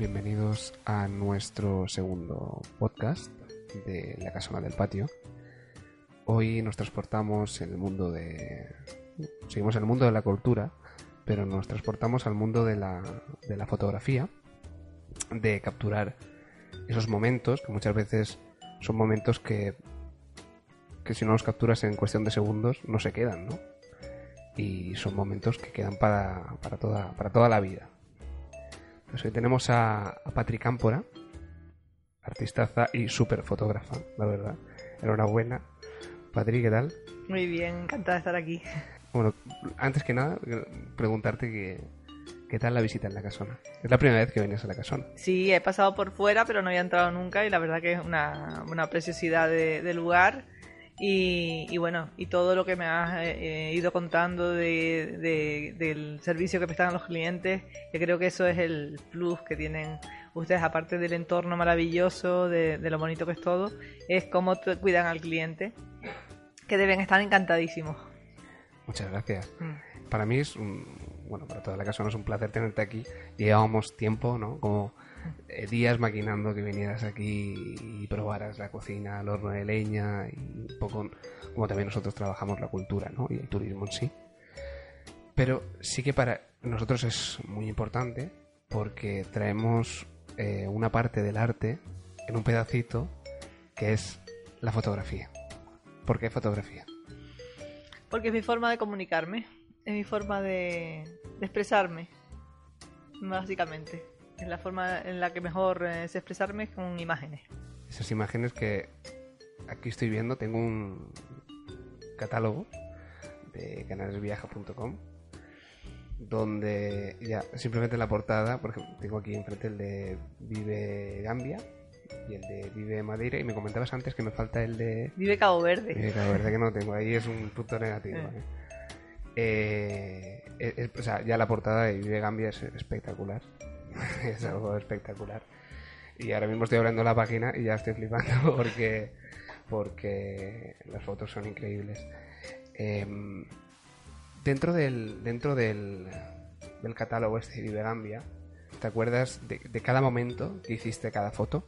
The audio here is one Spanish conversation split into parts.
bienvenidos a nuestro segundo podcast de La Casona del Patio. Hoy nos transportamos en el mundo de... Seguimos en el mundo de la cultura, pero nos transportamos al mundo de la, de la fotografía, de capturar esos momentos, que muchas veces son momentos que, que si no los capturas en cuestión de segundos no se quedan, ¿no? Y son momentos que quedan para, para, toda, para toda la vida. Pues hoy tenemos a, a Patrick Cámpora, artistaza y súper fotógrafa, la verdad. Enhorabuena. Patrick, ¿qué tal? Muy bien, encantada de estar aquí. Bueno, antes que nada, preguntarte que, qué tal la visita en la casona. Es la primera vez que vienes a la casona. Sí, he pasado por fuera, pero no había entrado nunca y la verdad que es una, una preciosidad de, de lugar. Y, y, bueno, y todo lo que me has eh, ido contando de, de, del servicio que prestan los clientes, que creo que eso es el plus que tienen ustedes, aparte del entorno maravilloso, de, de lo bonito que es todo, es cómo cuidan al cliente, que deben estar encantadísimos. Muchas gracias. Mm. Para mí es un, bueno, para toda la casona es un placer tenerte aquí. Llevábamos tiempo, ¿no? Como eh, días maquinando que vinieras aquí y probaras la cocina, el horno de leña y un poco como también nosotros trabajamos la cultura ¿no? y el turismo en sí. Pero sí que para nosotros es muy importante porque traemos eh, una parte del arte en un pedacito que es la fotografía. ¿Por qué fotografía? Porque es mi forma de comunicarme, es mi forma de expresarme, básicamente es la forma en la que mejor eh, sé expresarme con imágenes. Esas imágenes que aquí estoy viendo, tengo un catálogo de canalesviaja.com donde ya simplemente en la portada, por ejemplo, tengo aquí enfrente el de Vive Gambia y el de Vive Madeira y me comentabas antes que me falta el de Vive Cabo Verde. Vive Cabo Verde que no tengo, ahí es un punto negativo. ¿eh? Eh, es, o sea, ya la portada de Vive Gambia es espectacular. es algo espectacular. Y ahora mismo estoy abriendo la página y ya estoy flipando porque, porque las fotos son increíbles. Eh, dentro del, dentro del, del catálogo este de Gambia, ¿te acuerdas de, cada momento que hiciste cada foto?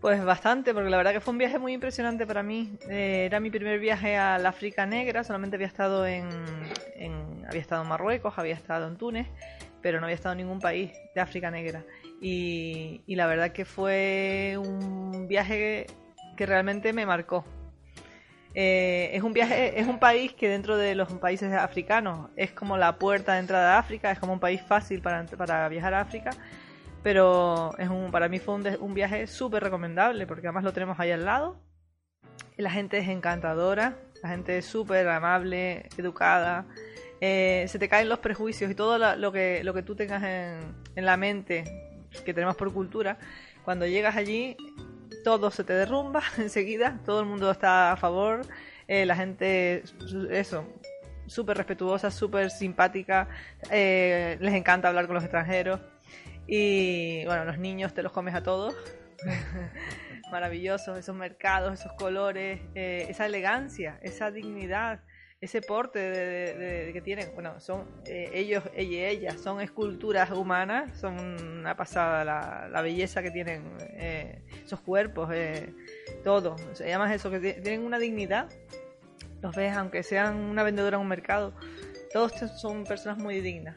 Pues bastante, porque la verdad que fue un viaje muy impresionante para mí. Eh, era mi primer viaje al África Negra, solamente había estado en, había estado en Marruecos, había estado en Túnez, pero no había estado en ningún país de África Negra. Y, y la verdad que fue un viaje que realmente me marcó. Eh, es un viaje, es un país que dentro de los países africanos es como la puerta de entrada a África, es como un país fácil para, para viajar a África, pero es un, para mí fue un, un viaje súper recomendable porque además lo tenemos ahí al lado. La gente es encantadora, la gente es súper amable, educada. Eh, se te caen los prejuicios y todo lo, que, lo que tú tengas en, en la mente que tenemos por cultura. Cuando llegas allí todo se te derrumba enseguida, todo el mundo está a favor, eh, la gente, eso, súper respetuosa, súper simpática, eh, les encanta hablar con los extranjeros y bueno, los niños te los comes a todos. Maravillosos, esos mercados, esos colores, esa elegancia, esa dignidad, ese porte de, de, que tienen. Bueno, son eh, ellos, ella y ellas, son esculturas humanas, son una pasada la, la belleza que tienen eh, esos cuerpos, eh, todo. O sea, además eso, que tienen una dignidad. Los ves, aunque sean una vendedora en un mercado, todos son personas muy dignas.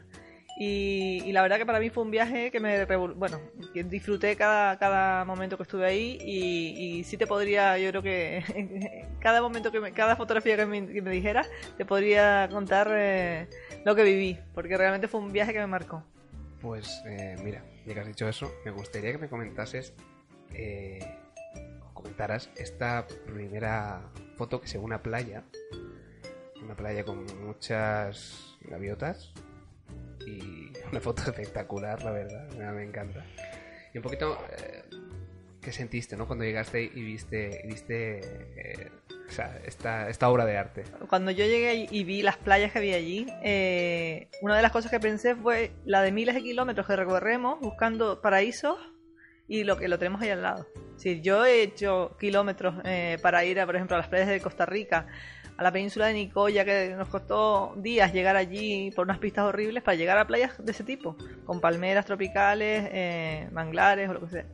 Y, la verdad que para mí fue un viaje que me bueno que disfruté cada, cada momento que estuve ahí y, sí te podría yo creo que cada momento que me, cada fotografía que me, que dijeras te podría contar eh, lo que viví porque realmente fue un viaje que me marcó. Pues eh, mira ya que has dicho eso me gustaría que me comentases eh, comentaras esta primera foto que se ve una playa una playa con muchas gaviotas y una foto espectacular, la verdad, me encanta. Y un poquito, eh, ¿qué sentiste, no? Cuando llegaste y viste, viste eh, o sea, esta, esta obra de arte. Cuando yo llegué y vi las playas que había allí, eh, una de las cosas que pensé fue la de miles de kilómetros que recorremos buscando paraísos y lo que lo tenemos ahí al lado. Sí, yo he hecho kilómetros eh, para ir, a, por ejemplo, a las playas de Costa Rica, a la península de Nicoya, que nos costó días llegar allí por unas pistas horribles para llegar a playas de ese tipo, con palmeras tropicales, eh, manglares o lo que sea.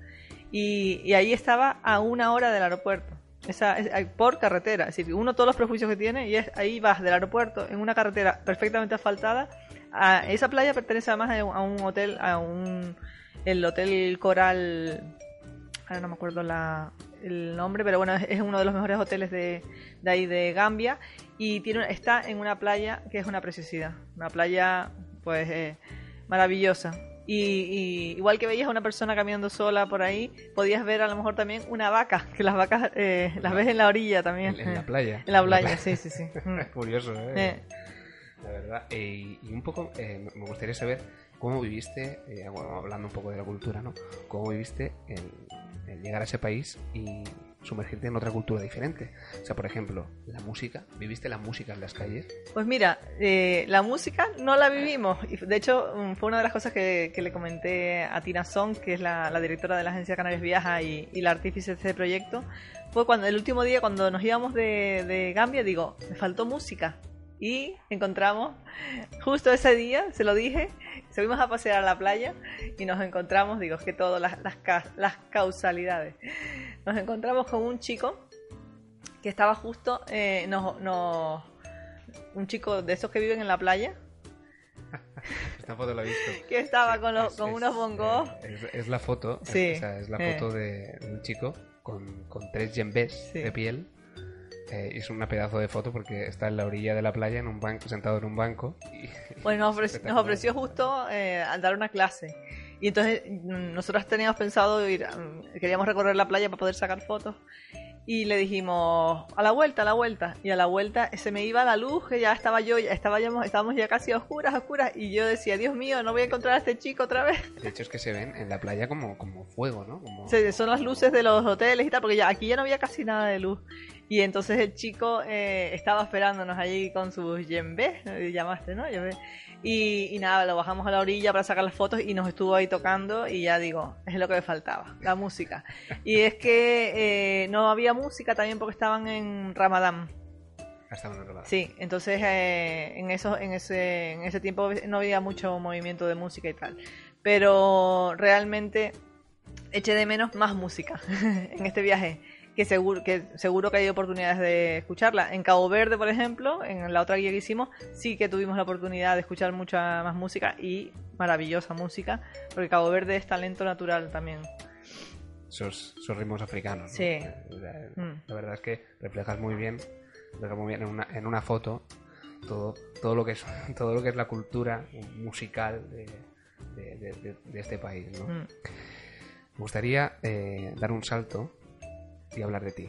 Y, ahí estaba a una hora del aeropuerto. Esa, por carretera, es decir, uno todos los prejuicios que tiene y es ahí vas del aeropuerto en una carretera perfectamente asfaltada. A, esa playa pertenece además a un, a un hotel, a un el hotel Coral, ahora no me acuerdo la, el nombre, pero bueno es, uno de los mejores hoteles de, de ahí de Gambia y tiene está en una playa que es una preciosidad, una playa pues eh, maravillosa. Y, y igual que veías a una persona caminando sola por ahí, podías ver a lo mejor también una vaca, que las vacas eh, las ves en la orilla también. En, en la playa. En la playa, sí, sí, sí. Mm. Es curioso, ¿eh? Eh, La verdad. Eh, y un poco, eh, me gustaría saber cómo viviste, eh, bueno, hablando un poco de la cultura, ¿no? Cómo viviste el, el llegar a ese país y sumergirte en otra cultura diferente. O sea, por ejemplo, la música. ¿Viviste la música en las calles? Pues mira, eh, la música no la vivimos. De hecho, mm, fue una de las cosas que, que le comenté a Tina Song, que es la, la directora de la agencia Canarias Viaja y, y la artífice de este proyecto. Fue cuando el último día, cuando nos íbamos de, de Gambia, digo, me faltó música. Y encontramos, justo ese día, se lo dije, subimos a pasear a la playa y nos encontramos, digo, es que todas las, las, ca- las causalidades. Nos encontramos con un chico que estaba justo, eh, nos, nos- un chico de esos que viven en la playa, Esta foto la he visto. que estaba con, los, Es- con es- unos bongos. eh, Es, es la foto, Sí, o sea, es la eh. foto de un chico con, con tres yembés Sí. de piel. Eh, y es una pedazo de foto porque está en la orilla de la playa, en un banco, sentado en un banco. Y, Pues nos, ofre- nos ofreció justo eh, al dar una clase. Y entonces mm, nosotros teníamos pensado ir, mm, queríamos recorrer la playa para poder sacar fotos. Y le dijimos, a la vuelta, a la vuelta. Y a la vuelta se me iba la luz, que ya estaba yo, ya estaba ya- estábamos ya casi a oscuras, a oscuras. Y yo decía, Dios mío, no voy a encontrar a este chico otra vez. de hecho, es que se ven en la playa como, como fuego, ¿no? Como... Se- son las luces de los hoteles y tal, porque ya aquí ya no había casi nada de luz. Y entonces el chico eh, estaba esperándonos allí con sus yembés, ¿no? Y llamaste, ¿no? Yembé. Y, y nada, lo bajamos a la orilla para sacar las fotos y nos estuvo ahí tocando y ya digo, es lo que me faltaba, la música. Y es que eh, no había música también porque estaban en Ramadán. Hasta una relada. Sí, entonces eh, en, eso, en, ese, en ese tiempo no había mucho movimiento de música y tal. Pero realmente eché de menos más música en este viaje. Que seguro, que seguro que hay oportunidades de escucharla. En Cabo Verde, por ejemplo, en la otra guía que hicimos, sí que tuvimos la oportunidad de escuchar mucha más música y maravillosa música, porque Cabo Verde es talento natural también. Esos, esos ritmos africanos. ¿no? Sí. Eh, La, Mm. la verdad es que reflejas muy bien, reflejas muy bien en una, en una foto todo, todo lo que es todo lo que es la cultura musical de, de- de- de- de este país. ¿no? Mm. Me gustaría eh, dar un salto y hablar de ti.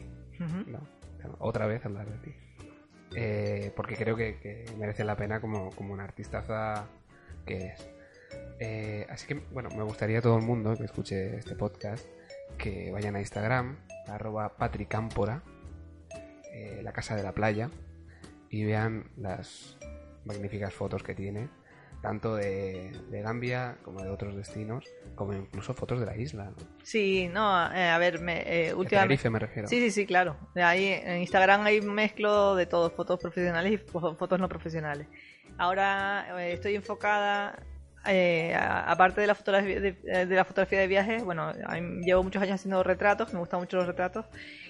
Otra vez hablar de ti. Eh, porque creo que, que merece la pena como, como una artistaza que eres. Eh, así que, bueno, me gustaría a todo el mundo que escuche este podcast que vayan a Instagram, arroba patricámpora, eh, la casa de la playa, y vean las magníficas fotos que tiene, tanto de, de Gambia como de otros destinos, como incluso fotos de la isla. ¿no? Sí, no, eh, a ver, me, eh, últimamente... Me refiero. Sí, sí, sí, claro. Ahí en Instagram hay mezclo de todo, fotos profesionales y fo- fotos no profesionales. Ahora eh, estoy enfocada, eh, aparte de la, fotografía de, eh, de la fotografía de viajes, bueno, llevo muchos años haciendo retratos, me gustan mucho los retratos,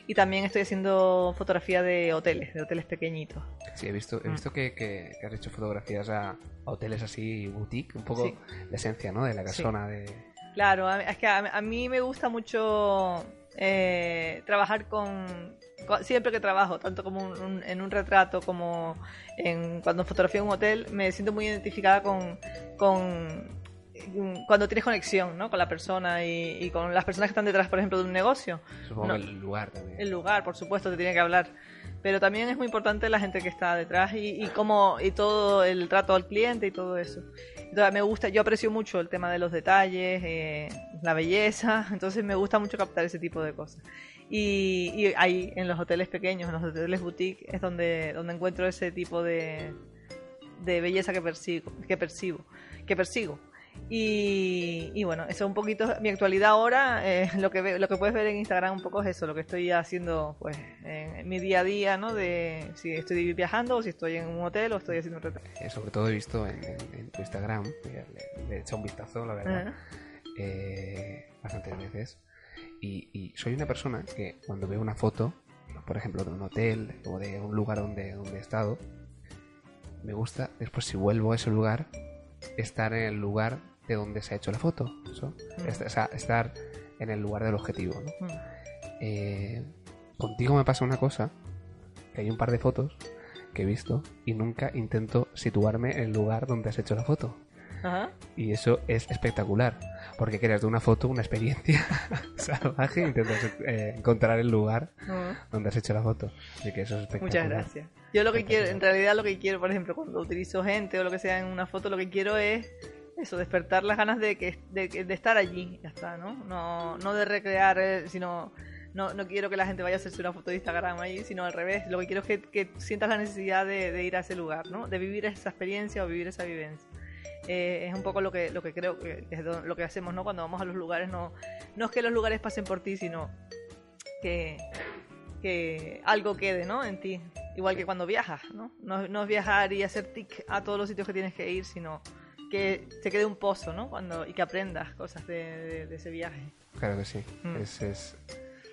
y también estoy haciendo fotografía de hoteles, de hoteles pequeñitos. Sí, he visto, he Mm. visto que, que- que has hecho fotografías a, a hoteles así, boutique, un poco Sí. la esencia, ¿no? De la casona de... Claro, a- es que a, a mí me gusta mucho eh, trabajar con- Siempre que trabajo, tanto como un- un- en un retrato como en, cuando fotografío un hotel, me siento muy identificada con, con mm, cuando tienes conexión ¿no? con la persona y, y con las personas que están detrás, por ejemplo, de un negocio. Supongo No. el lugar también. El lugar, por supuesto, te tiene que hablar. Pero también es muy importante la gente que está detrás y, y cómo, y todo el trato al cliente y todo eso. Entonces, me gusta, yo aprecio mucho el tema de los detalles, eh, la belleza, entonces me gusta mucho captar ese tipo de cosas. Y, y ahí, en los hoteles pequeños, en los hoteles boutique, es donde, donde encuentro ese tipo de, de belleza que persigo, que percibo, que persigo. Y, y bueno, eso es un poquito mi actualidad ahora. eh, lo que ve- lo que puedes ver en Instagram un poco es eso, lo que estoy haciendo pues en mi día a día, ¿no? De si estoy viajando o si estoy en un hotel o estoy haciendo un retrato. Eh, sobre todo he visto en, en- en tu Instagram, le, le he echado un vistazo, la verdad, eh, bastantes veces. Y, y soy una persona que cuando veo una foto, por ejemplo, de un hotel o de un lugar donde, donde he estado, me gusta, después si vuelvo a ese lugar, estar en el lugar de donde se ha hecho la foto. Mm. Est- o sea, estar en el lugar del objetivo. ¿no? Mm. Eh, contigo me pasa una cosa, que hay un par de fotos que he visto y nunca intento situarme en el lugar donde has hecho la foto. Ajá. Y eso es espectacular, porque creas de una foto una experiencia salvaje e intentas eh, encontrar el lugar donde has hecho la foto. Así que eso es Muchas espectacular. gracias. Yo lo que quiero, en realidad lo que quiero, por ejemplo, cuando utilizo gente o lo que sea en una foto, lo que quiero es eso, despertar las ganas de que de, de estar allí, ya está, ¿no? No, no de recrear, eh, sino no, no quiero que la gente vaya a hacerse una foto de Instagram allí, sino al revés. Lo que quiero es que, que sientas la necesidad de, de ir a ese lugar, ¿no? De vivir esa experiencia o vivir esa vivencia. Eh, es un poco lo que, lo que creo que es lo que hacemos, ¿no? Cuando vamos a los lugares, no, no es que los lugares pasen por ti, sino que, que algo quede, ¿no? En ti. Igual que cuando viajas, ¿no? No, no es viajar y hacer tic a todos los sitios que tienes que ir, sino que te quede un pozo, ¿no? Cuando, y que aprendas cosas de, de- de ese viaje. Claro que sí. Mm. Es, es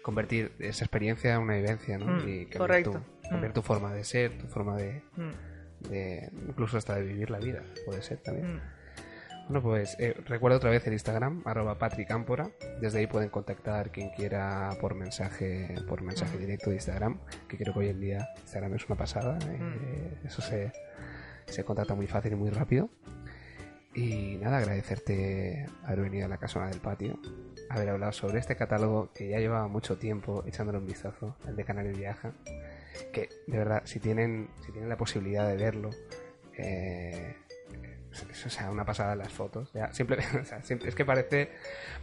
convertir esa experiencia en una vivencia, ¿no? Mm, y cambiar, correcto. Tu, cambiar Mm. tu forma de ser, tu forma de, de- incluso hasta de vivir la vida, puede ser también. mm. Bueno, pues eh, recuerdo otra vez el Instagram, arroba patricámpora. Desde ahí pueden contactar quien quiera por mensaje, por mensaje directo de Instagram, que creo que hoy en día Instagram es una pasada. eh, Eso se, se contacta muy fácil y muy rápido. Y nada, agradecerte haber venido a la casona del patio, haber hablado sobre este catálogo que ya llevaba mucho tiempo echándole un vistazo, el de Canarias Viaja. Que de verdad, si tienen, si tienen la posibilidad de verlo, eh, es, o sea, una pasada las fotos. Ya, simple, o sea, siempre- es que parece,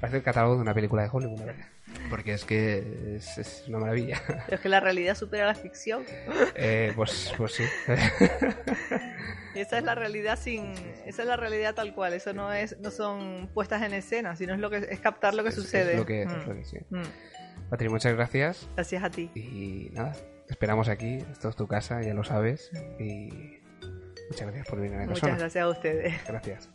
parece el catálogo de una película de Hollywood, verdad. Porque es que es, es una maravilla. Pero es que la realidad supera la ficción. Eh, pues, pues sí. Y esa es la realidad sin, esa es la realidad tal cual. Eso no es, no son puestas en escena, sino es lo que es captar lo que Es- sucede. Es lo que, es Mm, lo que sí. mm. Patri, muchas gracias. Gracias a ti. Y nada, te esperamos aquí. Esto es tu casa, ya lo sabes. Y muchas gracias por venir a la Muchas gracias a ustedes. Gracias.